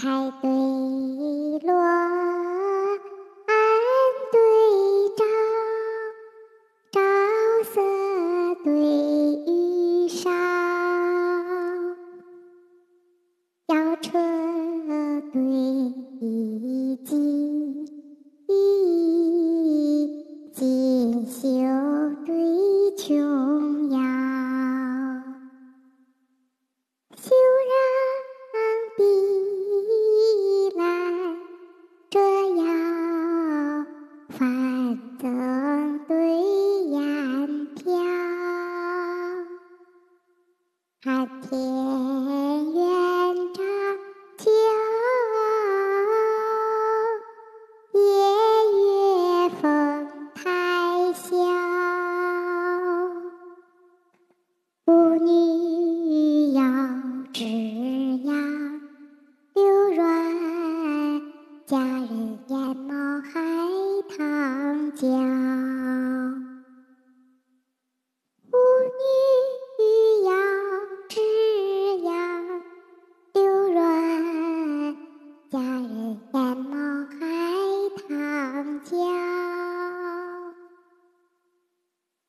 开对落，安对照，照色对雨梢，摇车对镜，锦绣对好甜。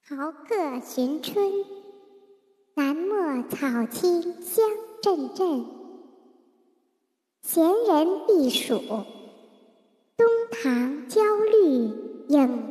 豪客寻春，南陌草青香阵阵。闲人避暑，东堂焦绿影。